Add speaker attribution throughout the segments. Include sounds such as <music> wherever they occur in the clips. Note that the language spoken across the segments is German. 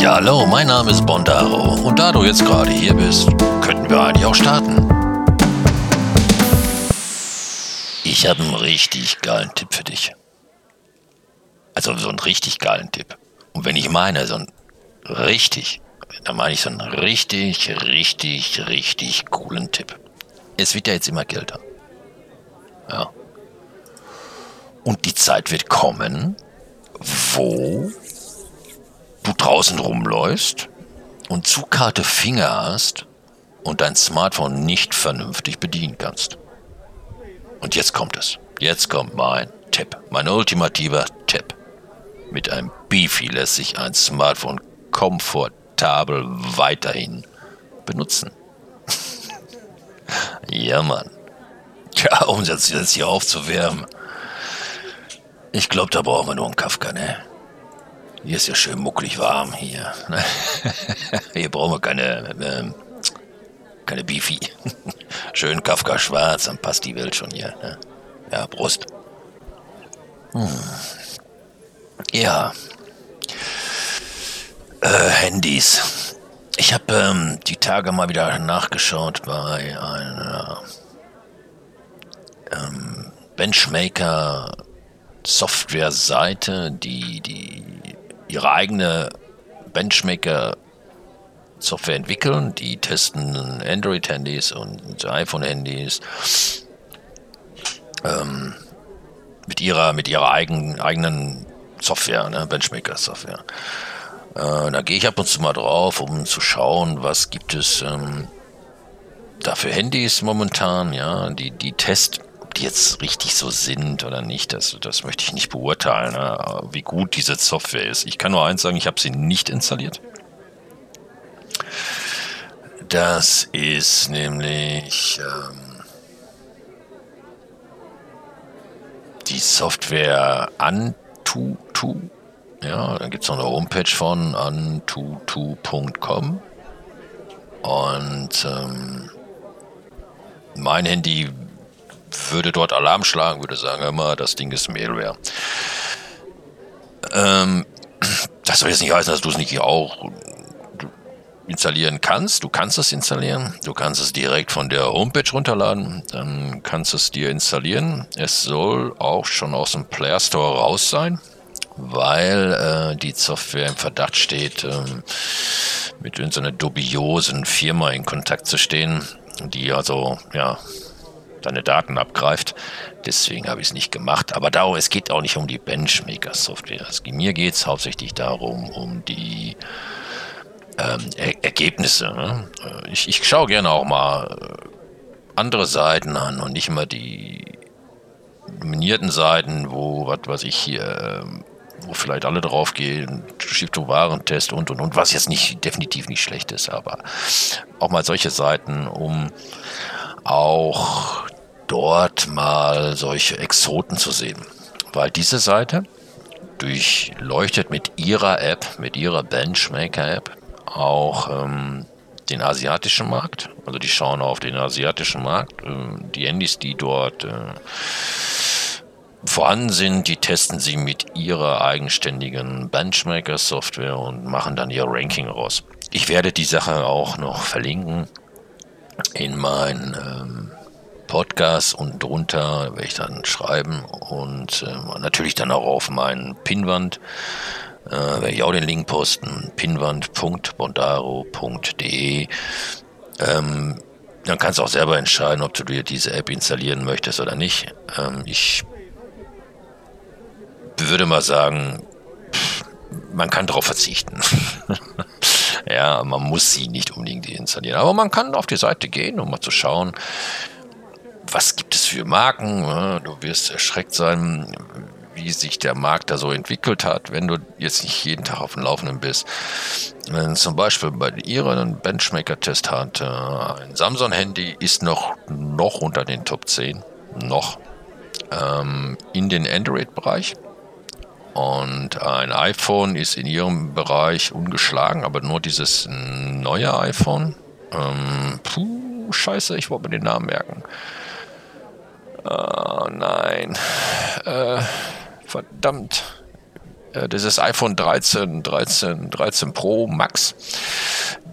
Speaker 1: Ja, hallo, mein Name ist Bondaro und da du jetzt gerade hier bist, könnten wir eigentlich auch starten. Ich habe einen richtig geilen Tipp für dich. Also so einen richtig geilen Tipp. Und wenn ich meine, so einen richtig, dann meine ich so einen richtig, richtig, richtig coolen Tipp. Es wird ja jetzt immer kälter. Ja. Und die Zeit wird kommen, wo du draußen rumläufst und zu kalte Finger hast und dein Smartphone nicht vernünftig bedienen kannst. Und jetzt kommt es. Jetzt kommt mein Tipp, mein ultimativer Tipp. Mit einem Beefy lässt sich ein Smartphone komfortabel weiterhin benutzen. <laughs> ja, Mann. Tja, um das jetzt hier aufzuwärmen. Ich glaube, da brauchen wir nur einen Kafka, ne? Hier ist ja schön mucklig warm hier. Ne? <laughs> hier brauchen wir keine, äh, keine Beefy. <laughs> schön Kafka schwarz, dann passt die Welt schon hier. Ne? Ja, Brust. Hm. Ja. Äh, Handys. Ich habe ähm, die Tage mal wieder nachgeschaut bei einer ähm, Benchmaker Software-Seite, die, die ihre eigene Benchmaker Software entwickeln. Die testen Android-Handys und iPhone-Handys ähm, mit ihrer, mit ihrer eigen, eigenen Software, ne? Benchmaker-Software. Äh, da gehe ich ab und zu mal drauf, um zu schauen, was gibt es ähm, da für Handys momentan, ja, die, die Test, die jetzt richtig so sind oder nicht, das, das möchte ich nicht beurteilen, ne? wie gut diese Software ist. Ich kann nur eins sagen, ich habe sie nicht installiert. Das ist nämlich ähm, die Software Antutu. Ja, da gibt es noch eine Homepage von antutu.com. Und ähm, mein Handy würde dort Alarm schlagen, würde sagen, immer, das Ding ist Mailware. Ähm, das soll jetzt nicht heißen, dass du es nicht auch installieren kannst. Du kannst es installieren. Du kannst es direkt von der Homepage runterladen. Dann kannst du es dir installieren. Es soll auch schon aus dem Player Store raus sein, weil äh, die Software im Verdacht steht, ähm, mit irgendeiner dubiosen Firma in Kontakt zu stehen, die also ja deine Daten abgreift. Deswegen habe ich es nicht gemacht. Aber darum, es geht auch nicht um die Benchmaker-Software. Mir geht es hauptsächlich darum, um die ähm, er Ergebnisse. Ne? Äh, ich, ich schaue gerne auch mal äh, andere Seiten an und nicht immer die dominierten Seiten, wo, was weiß ich hier, ähm, wo vielleicht alle drauf gehen, Stiftung Warentest und und und, was jetzt nicht definitiv nicht schlecht ist, aber auch mal solche Seiten, um auch dort mal solche Exoten zu sehen. Weil diese Seite durchleuchtet mit ihrer App, mit ihrer Benchmaker-App, auch ähm, den asiatischen Markt. Also die schauen auf den asiatischen Markt. Äh, die Handys, die dort äh, vorhanden sind, die testen sie mit ihrer eigenständigen Benchmaker-Software und machen dann ihr Ranking raus. Ich werde die Sache auch noch verlinken in meinen ähm, Podcast und drunter werde ich dann schreiben und äh, natürlich dann auch auf meinen Pinwand äh, werde ich auch den Link posten, pinwand.bondaro.de. Ähm, dann kannst du auch selber entscheiden, ob du dir diese App installieren möchtest oder nicht. Ähm, ich würde mal sagen, man kann darauf verzichten. <laughs> ja, man muss sie nicht unbedingt installieren. Aber man kann auf die Seite gehen, um mal zu schauen, was gibt es für Marken. Du wirst erschreckt sein, wie sich der Markt da so entwickelt hat, wenn du jetzt nicht jeden Tag auf dem Laufenden bist. Wenn zum Beispiel bei ihrer einen Benchmaker-Test hat, äh, ein Samsung-Handy ist noch, noch unter den Top 10, noch ähm, in den Android-Bereich. Und ein iPhone ist in ihrem Bereich ungeschlagen, aber nur dieses neue iPhone. Ähm, puh, scheiße, ich wollte mir den Namen merken. Oh nein. Äh, verdammt. äh, dieses iPhone 13, 13, 13 Pro Max.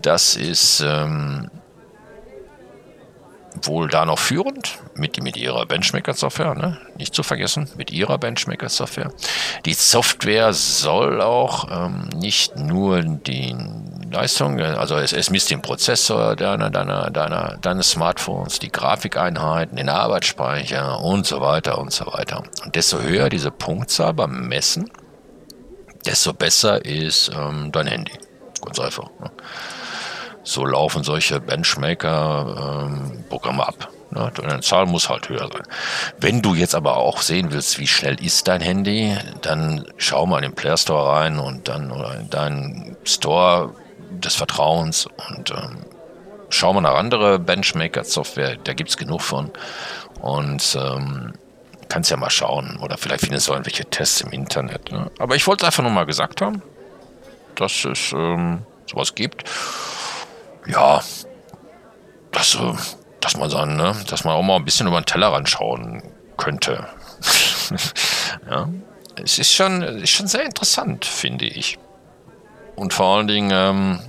Speaker 1: Das ist ähm, wohl da noch führend mit, mit ihrer Benchmaker-Software, ne? nicht zu vergessen, mit ihrer Benchmaker-Software. Die Software soll auch ähm, nicht nur die Leistung, also es, es misst den Prozessor deiner, deiner, deiner, deines Smartphones, die Grafikeinheiten, den Arbeitsspeicher und so weiter und so weiter. Und desto höher diese Punktzahl beim Messen, desto besser ist ähm, dein Handy. Ganz einfach. Ne? So laufen solche Benchmaker-Programme ähm, ab. Ne? Deine Zahl muss halt höher sein. Wenn du jetzt aber auch sehen willst, wie schnell ist dein Handy, dann schau mal in den Play Store rein und dann oder in deinen Store des Vertrauens und ähm, schau mal nach andere Benchmaker-Software, da gibt es genug von. Und ähm, kannst ja mal schauen. Oder vielleicht findest du irgendwelche Tests im Internet. Ne? Aber ich wollte einfach nur mal gesagt haben, dass es ähm, sowas gibt ja, dass, äh, dass man sagen, ne, dass man auch mal ein bisschen über den Tellerrand schauen könnte. <laughs> ja, es ist schon, ist schon sehr interessant, finde ich. Und vor allen Dingen, ähm,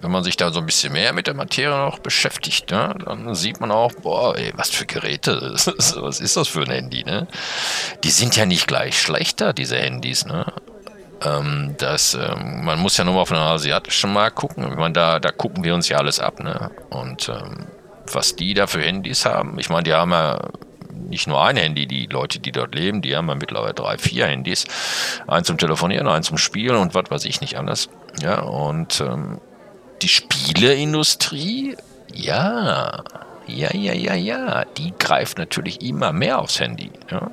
Speaker 1: wenn man sich da so ein bisschen mehr mit der Materie noch beschäftigt, ne, dann sieht man auch, boah, ey, was für Geräte, <laughs> was ist das für ein Handy, ne? Die sind ja nicht gleich schlechter, diese Handys, ne? Ähm, das, ähm, man muss ja nur mal auf den asiatischen Markt gucken. Ich meine, da, da gucken wir uns ja alles ab. Ne? Und ähm, was die da für Handys haben, ich meine, die haben ja nicht nur ein Handy, die Leute, die dort leben, die haben ja mittlerweile drei, vier Handys. Eins zum Telefonieren, eins zum Spielen und was weiß ich nicht alles. Ja, und ähm, die Spieleindustrie, ja, ja, ja, ja, ja, die greift natürlich immer mehr aufs Handy. Ja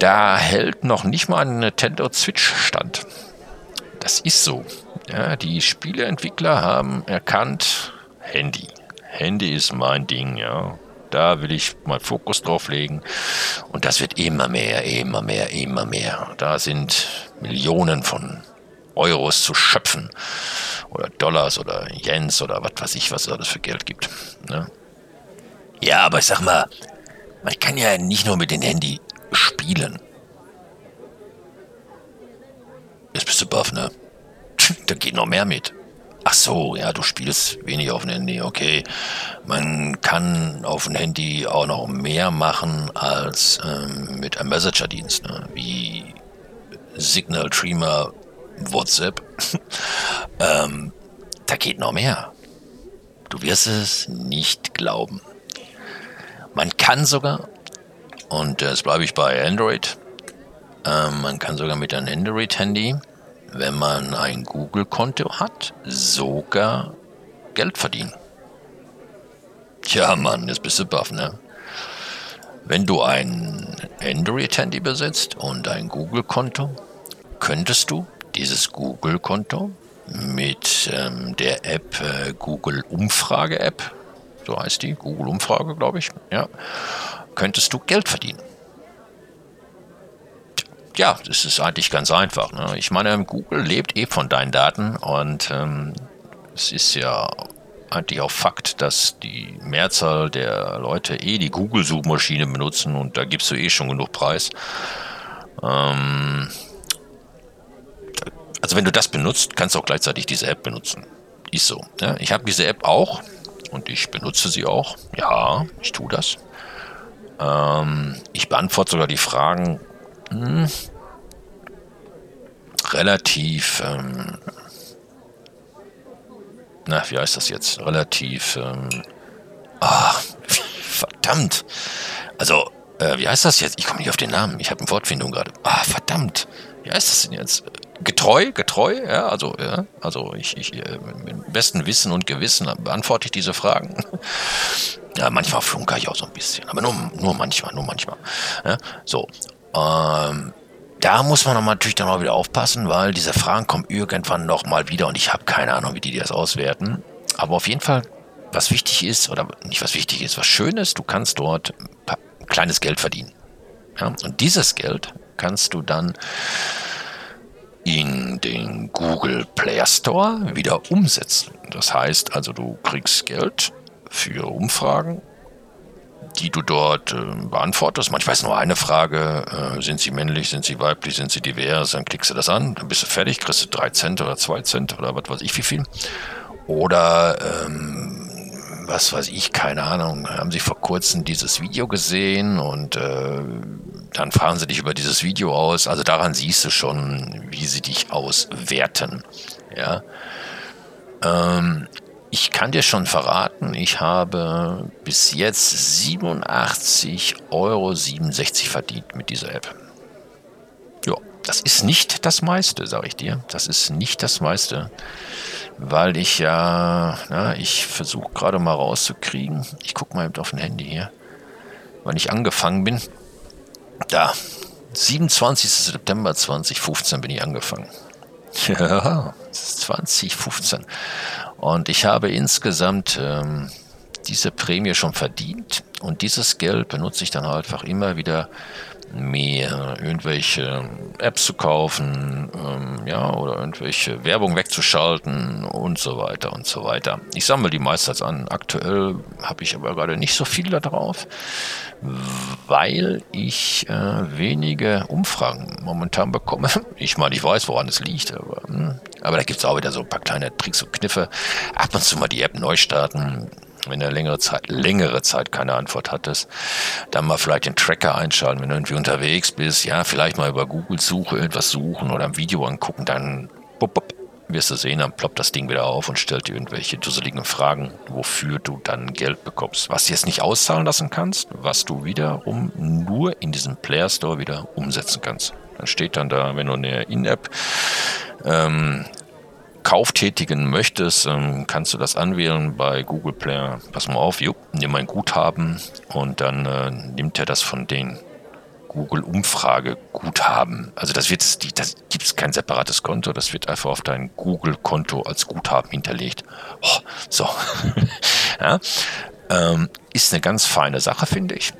Speaker 1: da hält noch nicht mal ein Nintendo Switch stand. Das ist so. Ja, die Spieleentwickler haben erkannt, Handy. Handy ist mein Ding, ja. Da will ich meinen Fokus drauf legen. Und das wird immer mehr, immer mehr, immer mehr. Da sind Millionen von Euros zu schöpfen. Oder Dollars oder Jens oder was weiß ich, was es alles für Geld gibt. Ne? Ja, aber ich sag mal, man kann ja nicht nur mit dem Handy spielen. Jetzt bist du baff, ne? <laughs> da geht noch mehr mit. Ach so, ja, du spielst wenig auf dem Handy, okay. Man kann auf dem Handy auch noch mehr machen als ähm, mit einem Messenger-Dienst, ne? wie Signal, Streamer, WhatsApp. <laughs> ähm, da geht noch mehr. Du wirst es nicht glauben. Man kann sogar und jetzt bleibe ich bei Android. Ähm, man kann sogar mit einem Android-Handy, wenn man ein Google-Konto hat, sogar Geld verdienen. Tja, Mann, jetzt bist du baff, ne? Wenn du ein Android-Handy besitzt und ein Google-Konto, könntest du dieses Google-Konto mit ähm, der App äh, Google Umfrage-App, so heißt die, Google Umfrage, glaube ich, ja, könntest du Geld verdienen. Ja, das ist eigentlich ganz einfach. Ne? Ich meine, Google lebt eh von deinen Daten und ähm, es ist ja eigentlich auch Fakt, dass die Mehrzahl der Leute eh die Google-Suchmaschine benutzen und da gibst du eh schon genug Preis. Ähm, also wenn du das benutzt, kannst du auch gleichzeitig diese App benutzen. Ist so. Ja? Ich habe diese App auch und ich benutze sie auch. Ja, ich tue das. Ähm, ich beantworte sogar die Fragen hm, relativ, ähm, na, wie heißt das jetzt? Relativ, ähm, ach, <laughs> verdammt. Also, äh, wie heißt das jetzt? Ich komme nicht auf den Namen. Ich habe eine Wortfindung gerade. Ah, verdammt. Wie heißt das denn jetzt? Getreu, getreu, ja, also, ja, also ich, ich äh, mit bestem Wissen und Gewissen beantworte ich diese Fragen. <laughs> Ja, manchmal flunker ich auch so ein bisschen, aber nur, nur manchmal, nur manchmal. Ja, so, ähm, da muss man natürlich dann mal wieder aufpassen, weil diese Fragen kommen irgendwann noch mal wieder und ich habe keine Ahnung, wie die das auswerten. Aber auf jeden Fall, was wichtig ist, oder nicht was wichtig ist, was schön ist, du kannst dort kleines Geld verdienen. Ja, und dieses Geld kannst du dann in den Google Play Store wieder umsetzen. Das heißt also, du kriegst Geld für Umfragen, die du dort äh, beantwortest. Manchmal ist nur eine Frage, äh, sind sie männlich, sind sie weiblich, sind sie divers, dann klickst du das an, dann bist du fertig, kriegst du drei Cent oder zwei Cent oder was weiß ich wie viel. Oder ähm, was weiß ich, keine Ahnung, haben sie vor kurzem dieses Video gesehen und äh, dann fragen sie dich über dieses Video aus. Also daran siehst du schon, wie sie dich auswerten. Ja. Ähm, ich kann dir schon verraten, ich habe bis jetzt 87,67 Euro verdient mit dieser App. Ja, das ist nicht das meiste, sage ich dir. Das ist nicht das meiste, weil ich ja, na, ich versuche gerade mal rauszukriegen. Ich gucke mal auf dem Handy hier, wann ich angefangen bin. Da, 27. September 2015 bin ich angefangen. Ja, 2015. Und ich habe insgesamt ähm, diese Prämie schon verdient und dieses Geld benutze ich dann halt einfach immer wieder mehr irgendwelche Apps zu kaufen, ähm, ja, oder irgendwelche Werbung wegzuschalten und so weiter und so weiter. Ich sammle die meistens an. Aktuell habe ich aber gerade nicht so viel da drauf, weil ich äh, wenige Umfragen momentan bekomme. <laughs> Ich meine, ich weiß, woran es liegt, aber, hm, aber da gibt es auch wieder so ein paar kleine Tricks und Kniffe. Ab und zu mal die App neu starten, wenn er längere Zeit, längere Zeit keine Antwort hattest, dann mal vielleicht den Tracker einschalten, wenn du irgendwie unterwegs bist, ja, vielleicht mal über Google Suche irgendwas suchen oder ein Video angucken, dann bup, bup, wirst du sehen, dann ploppt das Ding wieder auf und stellt dir irgendwelche dusseligen Fragen, wofür du dann Geld bekommst. Was du jetzt nicht auszahlen lassen kannst, was du wiederum nur in diesem Player Store wieder umsetzen kannst. Dann steht dann da, wenn du eine In-App ähm, Kauf tätigen möchtest, ähm, kannst du das anwählen bei Google Player. Pass mal auf, jo, nimm ein Guthaben und dann äh, nimmt er das von den Google Umfrage Guthaben. Also das wird, das gibt es kein separates Konto, das wird einfach auf dein Google Konto als Guthaben hinterlegt. Oh, so, <laughs> ja, ähm, ist eine ganz feine Sache, finde ich.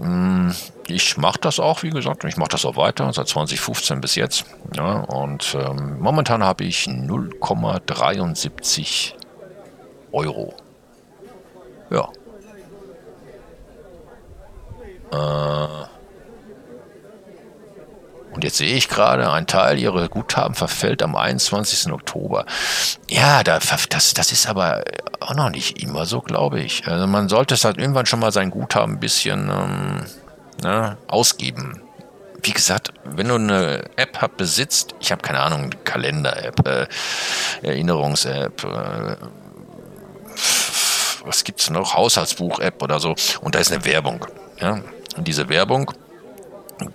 Speaker 1: Mm, ich mache das auch, wie gesagt, ich mache das auch weiter, seit 2015 bis jetzt. Ja, und ähm, momentan habe ich 0,73 Euro. Ja. Äh, und jetzt sehe ich gerade, ein Teil ihrer Guthaben verfällt am 21. Oktober. Ja, das, das ist aber auch noch nicht immer so, glaube ich. Also man sollte es halt irgendwann schon mal sein Guthaben ein bisschen ähm, ne, ausgeben. Wie gesagt, wenn du eine App hab, besitzt, ich habe keine Ahnung, Kalender-App, äh, Erinnerungs-App, äh, was gibt's noch, Haushaltsbuch-App oder so, und da ist eine Werbung. Ja? Und diese Werbung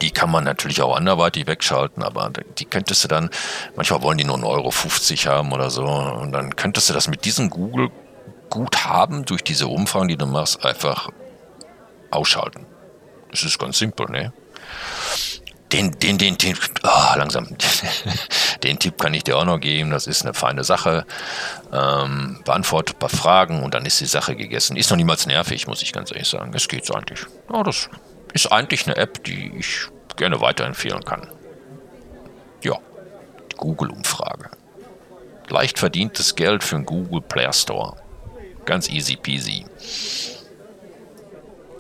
Speaker 1: die kann man natürlich auch anderweitig wegschalten, aber die könntest du dann, manchmal wollen die nur 1,50 Euro haben oder so, und dann könntest du das mit diesem Google Guthaben durch diese Umfragen, die du machst, einfach ausschalten. Das ist ganz simpel, ne? Den, den, den, den, oh, langsam, <laughs> den Tipp kann ich dir auch noch geben. Das ist eine feine Sache. Ähm, beantwortet ein paar Fragen und dann ist die Sache gegessen. Ist noch niemals nervig, muss ich ganz ehrlich sagen. Es geht so eigentlich. Ja, das ist eigentlich eine App, die ich gerne weiterempfehlen kann. Ja, die Google-Umfrage. Leicht verdientes Geld für den Google Play Store. Ganz easy peasy.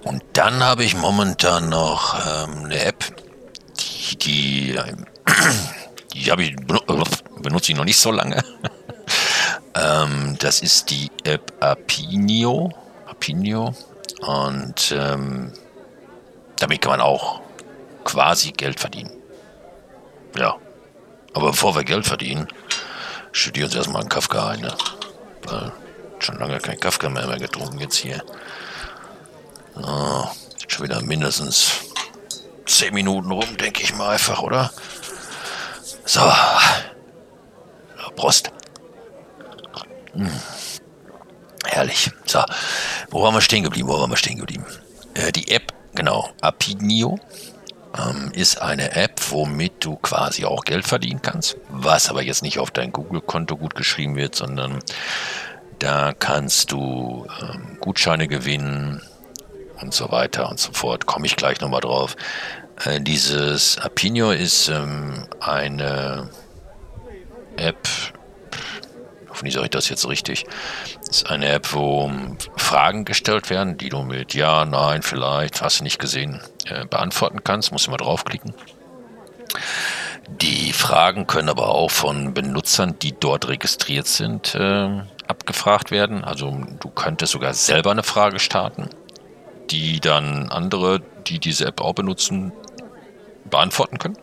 Speaker 1: Und dann habe ich momentan noch ähm, eine App, die, die, ähm, <clears throat> die habe ich benutze ich noch nicht so lange. <laughs> ähm, das ist die App Apinio. Apinio. Und ähm, damit kann man auch quasi Geld verdienen. Ja. Aber bevor wir Geld verdienen, studieren uns erstmal einen Kafka ein. Ne? Weil schon lange kein Kafka mehr, mehr getrunken jetzt hier. Oh, schon wieder mindestens 10 Minuten rum, denke ich mal einfach, oder? So. Prost. Hm. Herrlich. So. Wo waren wir stehen geblieben? Wo waren wir stehen geblieben? Äh, die App Genau, Apinio ähm, ist eine App, womit du quasi auch Geld verdienen kannst, was aber jetzt nicht auf dein Google-Konto gut geschrieben wird, sondern da kannst du ähm, Gutscheine gewinnen und so weiter und so fort. Komme ich gleich nochmal drauf. Äh, dieses Apinio ist ähm, eine App, hoffentlich sage ich das jetzt richtig. Ist eine App, wo Fragen gestellt werden, die du mit Ja, Nein, vielleicht, hast du nicht gesehen, äh, beantworten kannst. Musst du mal draufklicken. Die Fragen können aber auch von Benutzern, die dort registriert sind, äh, abgefragt werden. Also du könntest sogar selber eine Frage starten, die dann andere, die diese App auch benutzen, beantworten können.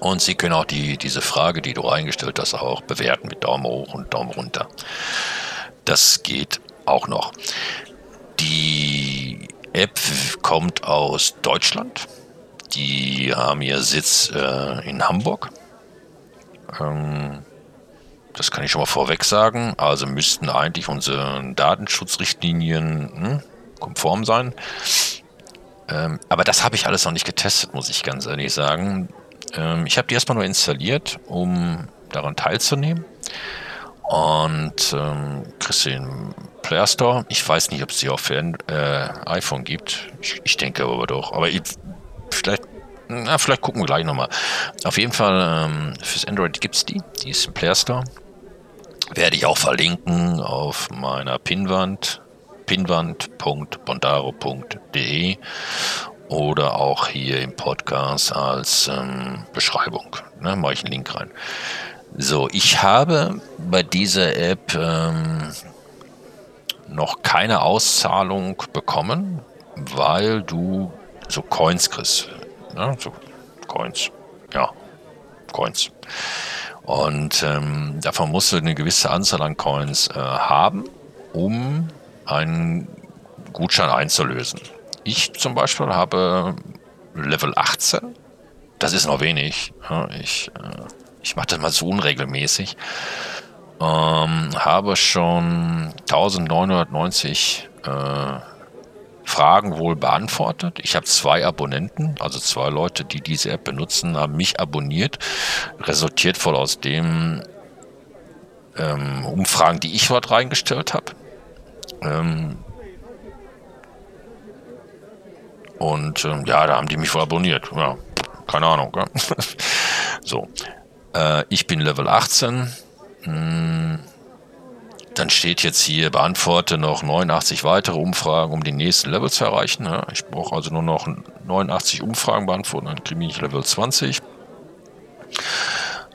Speaker 1: Und sie können auch die, diese Frage, die du reingestellt hast, auch bewerten mit Daumen hoch und Daumen runter. Das geht auch noch. Die App kommt aus Deutschland. Die haben ihr Sitz äh, in Hamburg. Ähm, das kann ich schon mal vorweg sagen. Also müssten eigentlich unsere Datenschutzrichtlinien hm, konform sein. Ähm, aber das habe ich alles noch nicht getestet, muss ich ganz ehrlich sagen. Ähm, ich habe die erstmal nur installiert, um daran teilzunehmen. Und ähm, kriegst den Player Store. Ich weiß nicht, ob es die auch für äh, iPhone gibt. Ich, ich, denke aber doch. Aber ich, vielleicht, na, vielleicht gucken wir gleich nochmal. Auf jeden Fall, ähm, fürs Android gibt es die. Die ist im Player Store. Werde ich auch verlinken auf meiner Pinwand pinwand.bondaro.de oder auch hier im Podcast als ähm, Beschreibung. Ne, mache ich einen Link rein. So, ich habe bei dieser App ähm, noch keine Auszahlung bekommen, weil du so Coins kriegst. Ne? So Coins. Ja, Coins. Und ähm, davon musst du eine gewisse Anzahl an Coins äh, haben, um einen Gutschein einzulösen. Ich zum Beispiel habe Level 18. Das ist noch wenig. Ich, äh, ich mache das mal so unregelmäßig. Ähm, habe schon 1990 äh, Fragen wohl beantwortet. Ich habe zwei Abonnenten, also zwei Leute, die diese App benutzen, haben mich abonniert. Resultiert wohl aus dem ähm, Umfragen, die ich dort reingestellt habe. Ähm, und ähm, ja, da haben die mich wohl abonniert. Ja, keine Ahnung. Ja. <laughs> so. Äh, ich bin Level 18. Hm, dann steht jetzt hier, beantworte noch 89 weitere Umfragen, um die nächsten Level zu erreichen. Ja, ich brauche also nur noch 89 Umfragen beantworten, dann kriege ich Level 20.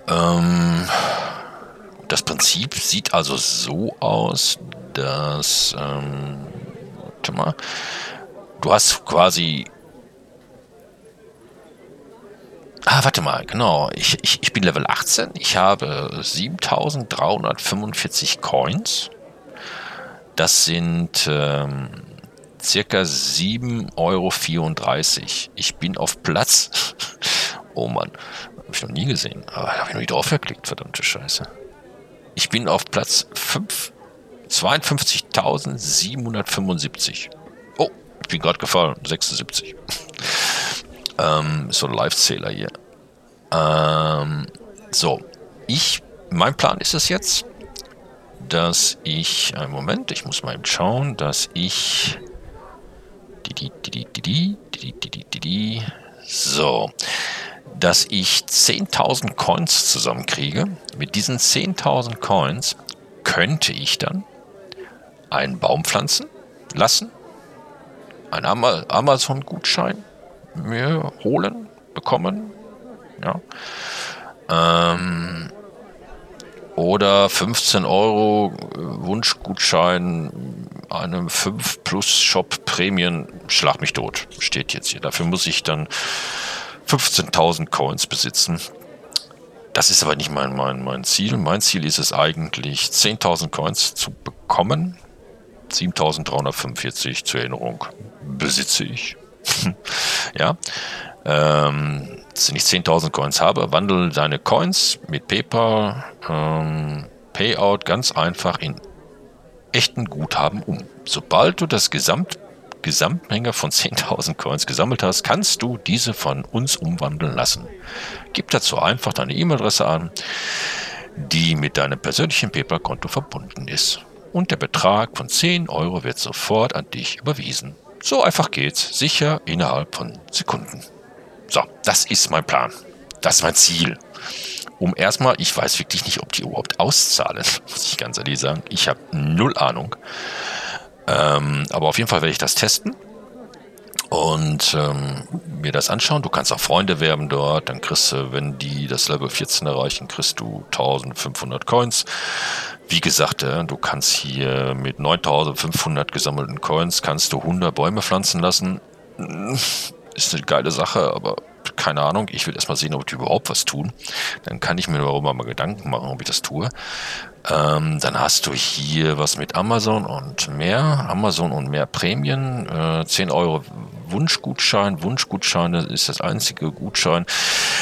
Speaker 1: Ähm, das Prinzip sieht also so aus, dass, ähm, warte mal, du hast quasi. Ah, warte mal, genau. Ich, ich, ich bin Level 18. Ich habe 7345 Coins. Das sind ähm, circa 7,34 Euro. Ich bin auf Platz. <laughs> Oh Mann, habe ich noch nie gesehen. Aber habe ich noch nie drauf geklickt, verdammte Scheiße. Ich bin auf Platz 5 52.775 bin gerade gefahren, 76. ähm, so ein Live-Zähler hier. Ähm, so, ich, mein Plan ist es jetzt, dass ich, einen Moment, ich muss mal eben schauen, dass ich, die, die, die, so, dass ich 10.000 Coins zusammenkriege. Mit diesen 10.000 Coins könnte ich dann einen Baum pflanzen lassen einen Amazon-Gutschein mir holen, bekommen, ja. Ähm, oder 15 Euro Wunschgutschein einem 5 Plus Shop Prämien, schlag mich tot, steht jetzt hier. Dafür muss ich dann 15.000 Coins besitzen. Das ist aber nicht mein, mein, mein Ziel. Mein Ziel ist es eigentlich, 10.000 Coins zu bekommen 7345 zur Erinnerung besitze ich. <laughs> ja. Ähm, wenn ich 10.000 Coins habe, wandle deine Coins mit PayPal ähm, Payout ganz einfach in echten Guthaben um. Sobald du das Gesamt, Gesamtmenge von 10.000 Coins gesammelt hast, kannst du diese von uns umwandeln lassen. Gib dazu einfach deine E-Mail-Adresse an, die mit deinem persönlichen PayPal-Konto verbunden ist und der Betrag von 10 Euro wird sofort an dich überwiesen. So einfach geht's, sicher innerhalb von Sekunden. So, das ist mein Plan. Das ist mein Ziel. um erstmal, ich weiß wirklich nicht, ob die überhaupt auszahlen, <laughs> muss ich ganz ehrlich sagen. Ich habe null Ahnung. Ähm, aber auf jeden Fall werde ich das testen und ähm, mir das anschauen. Du kannst auch Freunde werben dort. Dann kriegst du, wenn die das Level 14 erreichen, kriegst du 1500 Coins. Wie gesagt, äh, du kannst hier mit 9500 gesammelten Coins kannst du 100 Bäume pflanzen lassen. Ist eine geile Sache, aber keine Ahnung. Ich will erstmal sehen, ob die überhaupt was tun. Dann kann ich mir darüber mal Gedanken machen, ob ich das tue. Ähm, dann hast du hier was mit Amazon und mehr. Amazon und mehr Prämien. Äh, 10 Euro Wunschgutschein. Wunschgutschein ist das einzige Gutschein,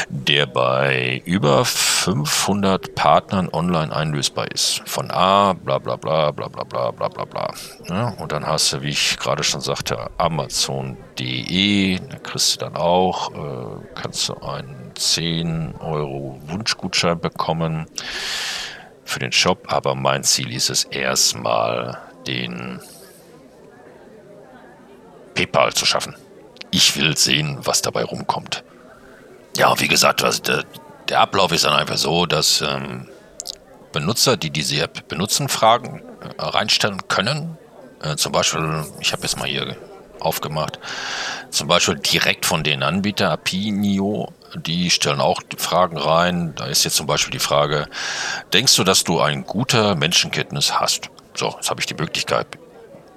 Speaker 1: der bei über 500 Partnern online einlösbar ist. Von A, bla bla bla bla bla bla bla bla bla. Ja, und dann hast du, wie ich gerade schon sagte, Amazon.de. Da kriegst du dann auch, äh, kannst du einen 10 Euro Wunschgutschein bekommen für den Shop, aber mein Ziel ist es erstmal, den PayPal zu schaffen. Ich will sehen, was dabei rumkommt. Ja, wie gesagt, also der, der, Ablauf ist dann einfach so, dass ähm, Benutzer, die diese App benutzen, Fragen äh, reinstellen können. Äh, zum Beispiel, ich habe jetzt mal hier aufgemacht, zum Beispiel direkt von den Anbietern, Apinio, die stellen auch Fragen rein. Da ist jetzt zum Beispiel die Frage, denkst du, dass du ein guter Menschenkenntnis hast? So, jetzt habe ich die Möglichkeit.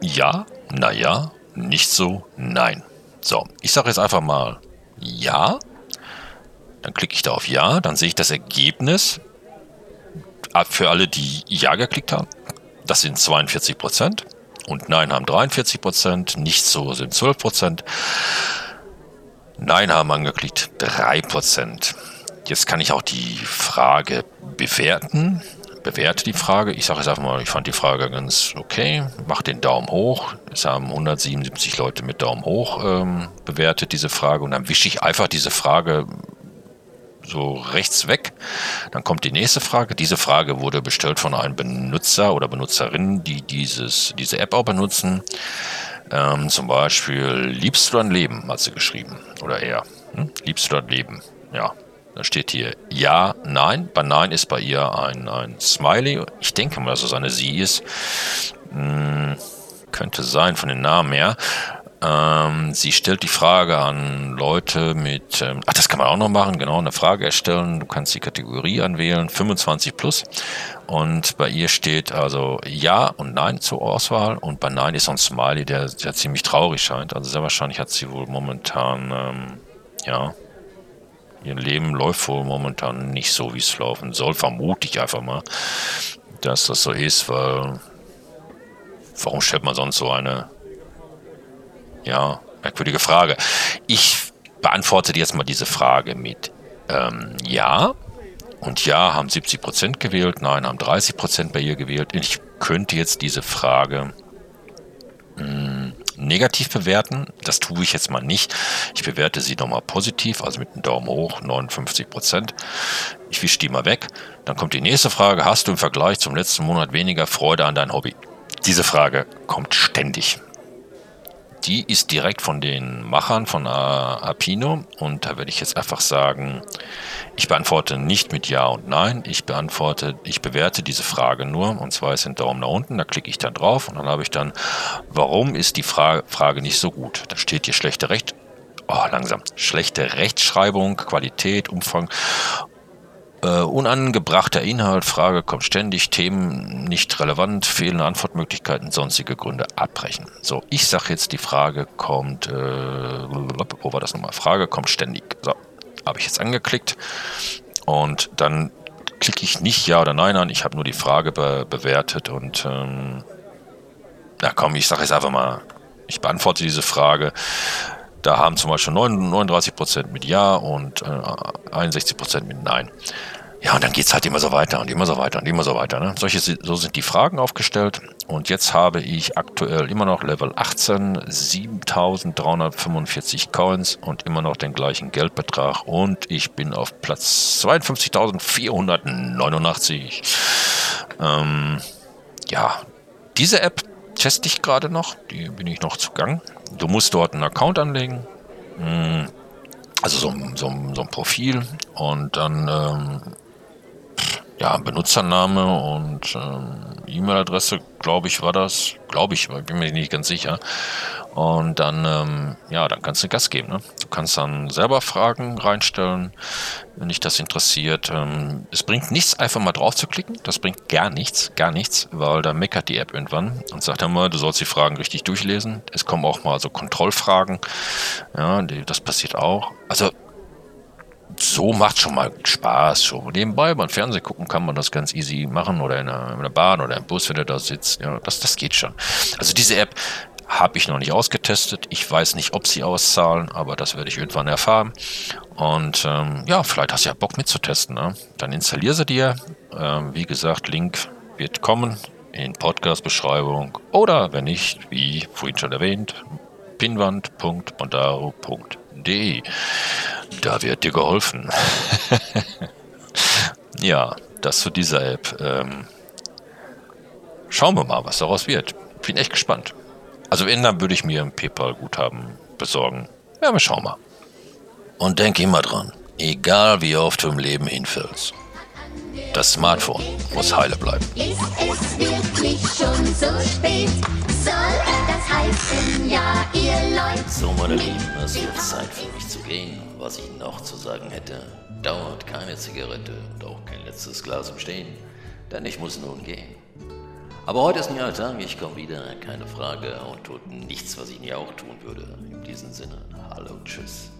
Speaker 1: Ja, naja, nicht so, nein. So, ich sage jetzt einfach mal ja. Dann klicke ich da auf Ja, dann sehe ich das Ergebnis für alle, die Ja geklickt haben. Das sind 42 Prozent und Nein haben 43 Prozent, nicht so sind 12 Prozent. Nein haben angeklickt 3 Prozent. Jetzt kann ich auch die Frage bewerten. Bewerte die Frage. Ich sage jetzt einfach mal, ich fand die Frage ganz okay. Mach den Daumen hoch. Es haben 177 Leute mit Daumen hoch ähm, bewertet diese Frage. Und dann wische ich einfach diese Frage so rechts weg. Dann kommt die nächste Frage. Diese Frage wurde bestellt von einem Benutzer oder Benutzerin, die dieses, diese App auch benutzen. Ähm, zum Beispiel, liebst du dein Leben, hat sie geschrieben. Oder er. Hm? Liebst du dein Leben? Ja. Da steht hier ja, nein. Bei nein ist bei ihr ein, ein Smiley. Ich denke mal, dass es eine sie ist. Hm, könnte sein von den Namen her. Ähm, sie stellt die Frage an Leute mit, ähm, ach, das kann man auch noch machen, genau, eine Frage erstellen. Du kannst die Kategorie anwählen, 25 plus. Und bei ihr steht also Ja und Nein zur Auswahl. Und bei Nein ist so ein Smiley, der, der ziemlich traurig scheint. Also sehr wahrscheinlich hat sie wohl momentan, ähm, ja, ihr Leben läuft wohl momentan nicht so, wie es laufen soll. Vermute ich einfach mal, dass das so ist, weil warum stellt man sonst so eine ja, merkwürdige Frage. Ich beantworte jetzt mal diese Frage mit ähm, Ja. Und Ja haben 70 Prozent gewählt, Nein haben 30 Prozent bei ihr gewählt. Ich könnte jetzt diese Frage mh, hm, negativ bewerten. Das tue ich jetzt mal nicht. Ich bewerte sie nochmal positiv, also mit einem Daumen hoch, 59 Prozent. Ich wische die mal weg. Dann kommt die nächste Frage. Hast du im Vergleich zum letzten Monat weniger Freude an deinem Hobby? Diese Frage kommt ständig die ist direkt von den Machern von Apino. Und da werde ich jetzt einfach sagen, ich beantworte nicht mit Ja und Nein, ich beantworte, ich bewerte diese Frage nur. Und zwar ist ein Daumen nach unten, da klicke ich dann drauf. Und dann habe ich dann, warum ist die Frage, Frage nicht so gut? Da steht hier schlechte Recht, oh langsam, schlechte Rechtschreibung, Qualität, Umfang äh, unangebrachter Inhalt, Frage kommt ständig, Themen nicht relevant, fehlende Antwortmöglichkeiten, sonstige Gründe abbrechen. So, ich sage jetzt, die Frage kommt, äh, wo war das nochmal? Frage kommt ständig. So, habe ich jetzt angeklickt und dann klicke ich nicht Ja oder Nein an, ich habe nur die Frage be bewertet und ähm, na komm, ich sage jetzt einfach mal, ich beantworte diese Frage. Da haben zum Beispiel 39% mit Ja und äh, 61% mit Nein. Ja, und dann geht es halt immer so weiter und immer so weiter und immer so weiter. Ne? Solche, so sind die Fragen aufgestellt. Und jetzt habe ich aktuell immer noch Level 18, 7345 Coins und immer noch den gleichen Geldbetrag. Und ich bin auf Platz 52.489. Ähm, ja, diese App teste ich gerade noch. Die bin ich noch zu Gang. Du musst dort einen Account anlegen. Hm, also so, so, so ein Profil. Und dann ähm, ja, Benutzername und ähm, E-Mail-Adresse, glaube ich, war das. Glaube ich, bin mir nicht ganz sicher. Und dann, ähm, ja, dann kannst du Gas geben. Ne? Du kannst dann selber Fragen reinstellen, wenn dich das interessiert. Ähm, es bringt nichts, einfach mal drauf zu klicken. Das bringt gar nichts, gar nichts, weil da meckert die App irgendwann und sagt dann mal, du sollst die Fragen richtig durchlesen. Es kommen auch mal so Kontrollfragen. Ja, die, das passiert auch. Also so macht schon mal Spaß. Schon nebenbei beim Fernsehen gucken kann man das ganz easy machen oder in der, in der Bahn oder im Bus, wenn du da sitzt. Ja, das, das geht schon. Also diese App habe ich noch nicht ausgetestet. Ich weiß nicht, ob sie auszahlen, aber das werde ich irgendwann erfahren. Und ähm, ja, vielleicht hast du ja Bock mitzutesten. Ne? Dann installier sie dir. Ähm, wie gesagt, Link wird kommen in Podcast-Beschreibung oder wenn nicht, wie vorhin schon erwähnt, pinwand.mondaro.de. Da wird dir geholfen. <laughs> ja, das zu dieser App. Ähm, schauen wir mal, was daraus wird. Bin echt gespannt. Also wenn, dann würde ich mir ein PayPal-Guthaben besorgen. Ja, wir schauen mal. Und denk immer dran, egal wie oft du im Leben hinfällst, das Smartphone muss heile bleiben.
Speaker 2: Ist es wirklich schon so spät? Soll das heißen, ja, ihr Leute?
Speaker 3: So, meine Lieben, es wird Zeit für mich zu gehen. Was ich noch zu sagen hätte, dauert keine Zigarette und auch kein letztes Glas im Stehen, denn ich muss nun gehen. Aber heute ist ein neuer Tag, ich komme wieder, keine Frage, und tut nichts, was ich nie auch tun würde. In diesem Sinne, hallo, tschüss.